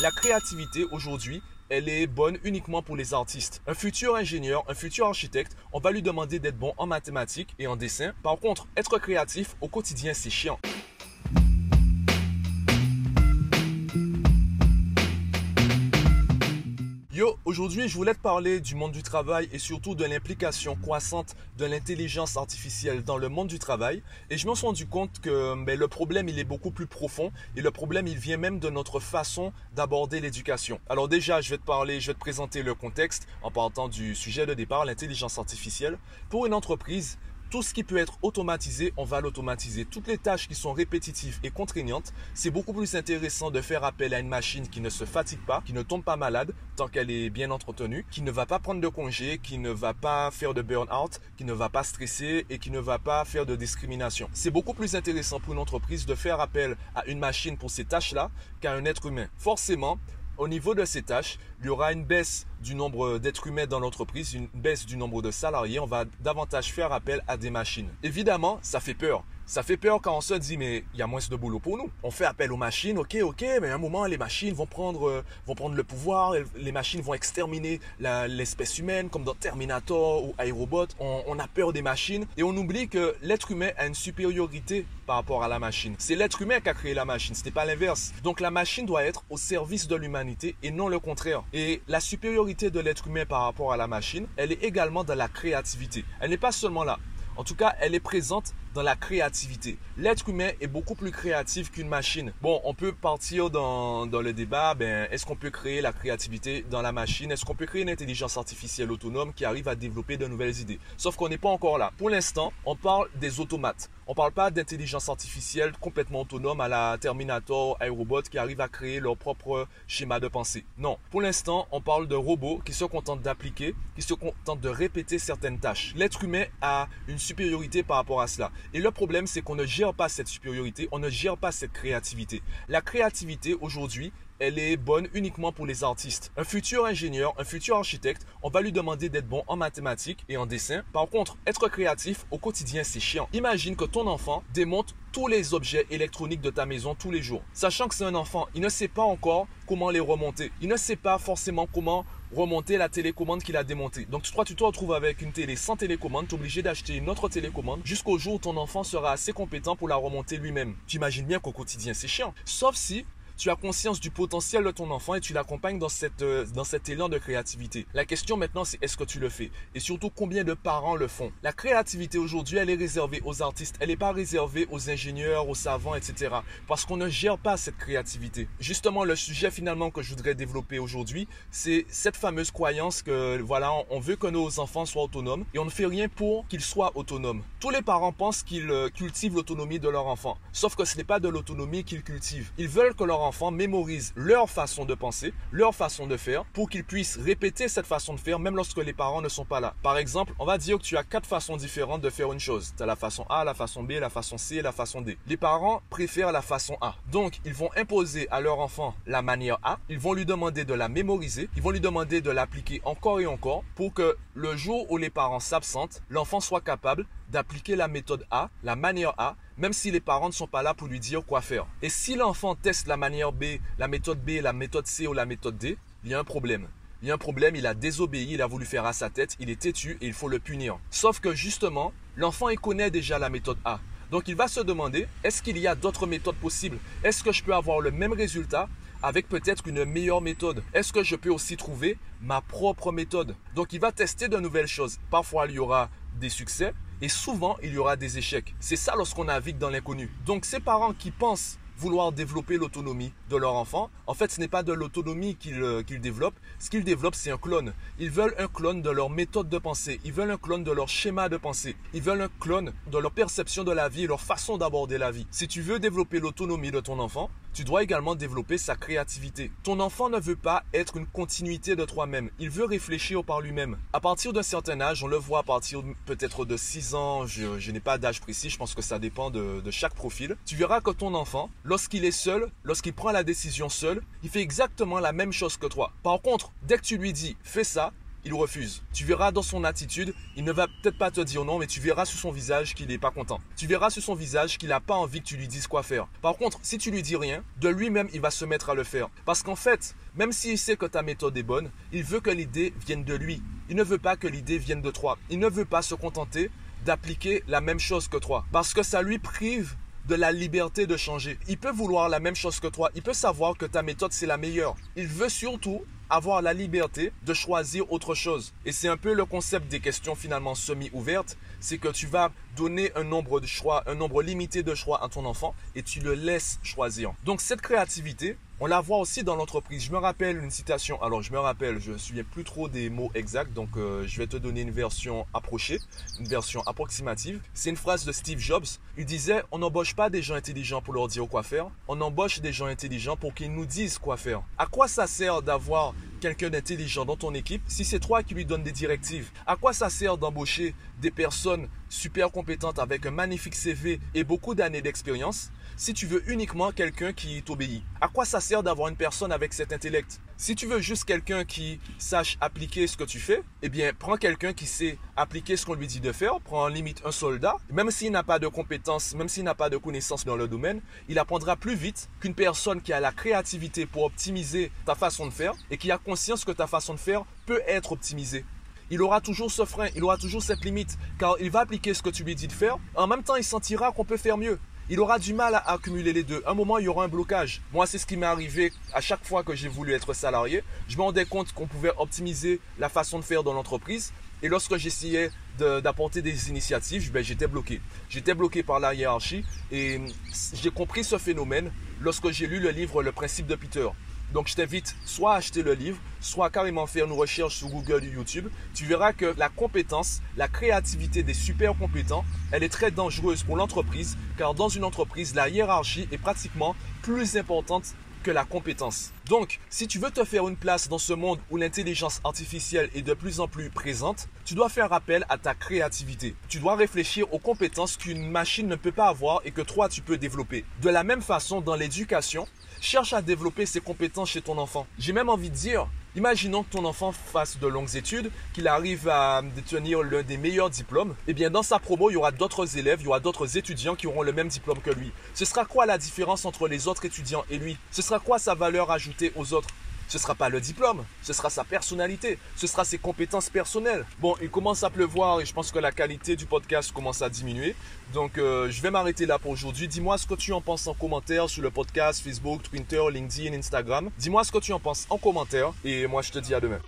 La créativité aujourd'hui, elle est bonne uniquement pour les artistes. Un futur ingénieur, un futur architecte, on va lui demander d'être bon en mathématiques et en dessin. Par contre, être créatif au quotidien, c'est chiant. Yo, aujourd'hui, je voulais te parler du monde du travail et surtout de l'implication croissante de l'intelligence artificielle dans le monde du travail. Et je me suis rendu compte que ben, le problème, il est beaucoup plus profond et le problème, il vient même de notre façon d'aborder l'éducation. Alors déjà, je vais te parler, je vais te présenter le contexte en partant du sujet de départ, l'intelligence artificielle. Pour une entreprise, tout ce qui peut être automatisé, on va l'automatiser. Toutes les tâches qui sont répétitives et contraignantes, c'est beaucoup plus intéressant de faire appel à une machine qui ne se fatigue pas, qui ne tombe pas malade tant qu'elle est bien entretenue, qui ne va pas prendre de congé, qui ne va pas faire de burn-out, qui ne va pas stresser et qui ne va pas faire de discrimination. C'est beaucoup plus intéressant pour une entreprise de faire appel à une machine pour ces tâches-là qu'à un être humain. Forcément, au niveau de ces tâches, il y aura une baisse du nombre d'êtres humains dans l'entreprise, une baisse du nombre de salariés. On va davantage faire appel à des machines. Évidemment, ça fait peur. Ça fait peur quand on se dit, mais il y a moins de boulot pour nous. On fait appel aux machines, ok, ok, mais à un moment, les machines vont prendre, euh, vont prendre le pouvoir, les machines vont exterminer l'espèce humaine, comme dans Terminator ou iRobot. On, on, a peur des machines et on oublie que l'être humain a une supériorité par rapport à la machine. C'est l'être humain qui a créé la machine, n'est pas l'inverse. Donc la machine doit être au service de l'humanité et non le contraire. Et la supériorité de l'être humain par rapport à la machine, elle est également dans la créativité. Elle n'est pas seulement là. En tout cas, elle est présente la créativité. L'être humain est beaucoup plus créatif qu'une machine. Bon, on peut partir dans, dans le débat, ben, est-ce qu'on peut créer la créativité dans la machine? Est-ce qu'on peut créer une intelligence artificielle autonome qui arrive à développer de nouvelles idées? Sauf qu'on n'est pas encore là. Pour l'instant, on parle des automates. On ne parle pas d'intelligence artificielle complètement autonome à la Terminator, iRobot qui arrive à créer leur propre schéma de pensée. Non, pour l'instant, on parle de robots qui se contentent d'appliquer, qui se contentent de répéter certaines tâches. L'être humain a une supériorité par rapport à cela. Et le problème, c'est qu'on ne gère pas cette supériorité, on ne gère pas cette créativité. La créativité aujourd'hui, elle est bonne uniquement pour les artistes. Un futur ingénieur, un futur architecte, on va lui demander d'être bon en mathématiques et en dessin. Par contre, être créatif au quotidien, c'est chiant. Imagine que enfant démonte tous les objets électroniques de ta maison tous les jours. Sachant que c'est un enfant, il ne sait pas encore comment les remonter. Il ne sait pas forcément comment remonter la télécommande qu'il a démontée. Donc toi, tu te retrouves avec une télé sans télécommande, tu obligé d'acheter une autre télécommande jusqu'au jour où ton enfant sera assez compétent pour la remonter lui-même. Tu imagines bien qu'au quotidien, c'est chiant. Sauf si tu as conscience du potentiel de ton enfant et tu l'accompagnes dans, cette, euh, dans cet élan de créativité. La question maintenant, c'est est-ce que tu le fais? Et surtout, combien de parents le font? La créativité aujourd'hui, elle est réservée aux artistes. Elle n'est pas réservée aux ingénieurs, aux savants, etc. Parce qu'on ne gère pas cette créativité. Justement, le sujet finalement que je voudrais développer aujourd'hui, c'est cette fameuse croyance que, voilà, on veut que nos enfants soient autonomes et on ne fait rien pour qu'ils soient autonomes. Tous les parents pensent qu'ils euh, cultivent l'autonomie de leur enfant. Sauf que ce n'est pas de l'autonomie qu'ils cultivent. Ils veulent que leur enfants mémorisent leur façon de penser, leur façon de faire, pour qu'ils puissent répéter cette façon de faire même lorsque les parents ne sont pas là. Par exemple, on va dire que tu as quatre façons différentes de faire une chose. Tu as la façon A, la façon B, la façon C et la façon D. Les parents préfèrent la façon A. Donc, ils vont imposer à leur enfant la manière A. Ils vont lui demander de la mémoriser. Ils vont lui demander de l'appliquer encore et encore pour que le jour où les parents s'absentent, l'enfant soit capable d'appliquer la méthode A, la manière A, même si les parents ne sont pas là pour lui dire quoi faire. Et si l'enfant teste la manière B, la méthode B, la méthode C ou la méthode D, il y a un problème. Il y a un problème, il a désobéi, il a voulu faire à sa tête, il est têtu et il faut le punir. Sauf que justement, l'enfant il connaît déjà la méthode A. Donc il va se demander, est-ce qu'il y a d'autres méthodes possibles? Est-ce que je peux avoir le même résultat avec peut-être une meilleure méthode? Est-ce que je peux aussi trouver ma propre méthode? Donc il va tester de nouvelles choses. Parfois il y aura des succès, et souvent, il y aura des échecs. C'est ça lorsqu'on navigue dans l'inconnu. Donc ces parents qui pensent vouloir développer l'autonomie de leur enfant, en fait, ce n'est pas de l'autonomie qu'ils euh, développent. Ce qu'ils développent, c'est un clone. Ils veulent un clone de leur méthode de pensée. Ils veulent un clone de leur schéma de pensée. Ils veulent un clone de leur perception de la vie et leur façon d'aborder la vie. Si tu veux développer l'autonomie de ton enfant, tu dois également développer sa créativité. Ton enfant ne veut pas être une continuité de toi-même. Il veut réfléchir par lui-même. À partir d'un certain âge, on le voit à partir peut-être de 6 ans, je, n'ai pas d'âge précis, je pense que ça dépend de, de chaque profil. Tu verras que ton enfant, lorsqu'il est seul, lorsqu'il prend la décision seul, il fait exactement la même chose que toi. Par contre, dès que tu lui dis fais ça, refuse. Tu verras dans son attitude, il ne va peut-être pas te dire non, mais tu verras sur son visage qu'il n'est pas content. Tu verras sur son visage qu'il n'a pas envie que tu lui dises quoi faire. Par contre, si tu lui dis rien, de lui-même, il va se mettre à le faire. Parce qu'en fait, même s'il sait que ta méthode est bonne, il veut que l'idée vienne de lui. Il ne veut pas que l'idée vienne de toi. Il ne veut pas se contenter d'appliquer la même chose que toi. Parce que ça lui prive de la liberté de changer. Il peut vouloir la même chose que toi. Il peut savoir que ta méthode, c'est la meilleure. Il veut surtout avoir la liberté de choisir autre chose. Et c'est un peu le concept des questions finalement semi-ouvertes. C'est que tu vas donner un nombre de choix, un nombre limité de choix à ton enfant et tu le laisses choisir. Donc cette créativité, on la voit aussi dans l'entreprise. Je me rappelle une citation. Alors, je me rappelle, je ne me souviens plus trop des mots exacts, donc euh, je vais te donner une version approchée, une version approximative. C'est une phrase de Steve Jobs. Il disait On n'embauche pas des gens intelligents pour leur dire quoi faire, on embauche des gens intelligents pour qu'ils nous disent quoi faire. À quoi ça sert d'avoir quelqu'un d'intelligent dans ton équipe si c'est toi qui lui donnes des directives? À quoi ça sert d'embaucher des personnes super compétentes avec un magnifique CV et beaucoup d'années d'expérience si tu veux uniquement quelqu'un qui t'obéit À quoi ça sert d'avoir une personne avec cet intellect? Si tu veux juste quelqu'un qui sache appliquer ce que tu fais, eh bien, prends quelqu'un qui sait appliquer ce qu'on lui dit de faire. Prends en limite un soldat. Même s'il n'a pas de compétences, même s'il n'a pas de connaissances dans le domaine, il apprendra plus vite qu'une personne qui a la créativité pour optimiser ta façon de faire et qui a conscience que ta façon de faire peut être optimisée il aura toujours ce frein, il aura toujours cette limite, car il va appliquer ce que tu lui dis de faire. En même temps, il sentira qu'on peut faire mieux il aura du mal à accumuler les deux. un moment, il y aura un blocage. Moi, c'est ce qui m'est arrivé à chaque fois que j'ai voulu être salarié. Je me rendais compte qu'on pouvait optimiser la façon de faire dans l'entreprise. Et lorsque j'essayais d'apporter des initiatives, ben, j'étais bloqué. J'étais bloqué par la hiérarchie. Et j'ai compris ce phénomène lorsque j'ai lu le livre Le principe de Peter. Donc je t'invite soit à acheter le livre, soit carrément faire une recherche sur Google ou YouTube. Tu verras que la compétence, la créativité des super compétents, elle est très dangereuse pour l'entreprise car dans une entreprise, la hiérarchie est pratiquement plus importante que la compétence. Donc, si tu veux te faire une place dans ce monde où l'intelligence artificielle est de plus en plus présente, tu dois faire appel à ta créativité. Tu dois réfléchir aux compétences qu'une machine ne peut pas avoir et que toi tu peux développer. De la même façon, dans l'éducation, cherche à développer ses compétences chez ton enfant. J'ai même envie de dire, imaginons que ton enfant fasse de longues études, qu'il arrive à détenir l'un des meilleurs diplômes. Eh bien, dans sa promo, il y aura d'autres élèves, il y aura d'autres étudiants qui auront le même diplôme que lui. Ce sera quoi la différence entre les autres étudiants et lui? Ce sera quoi sa valeur ajoutée aux autres? Ce ne sera pas le diplôme, ce sera sa personnalité, ce sera ses compétences personnelles. Bon, il commence à pleuvoir et je pense que la qualité du podcast commence à diminuer. Donc, euh, je vais m'arrêter là pour aujourd'hui. Dis-moi ce que tu en penses en commentaire sur le podcast, Facebook, Twitter, LinkedIn, Instagram. Dis-moi ce que tu en penses en commentaire et moi je te dis à demain.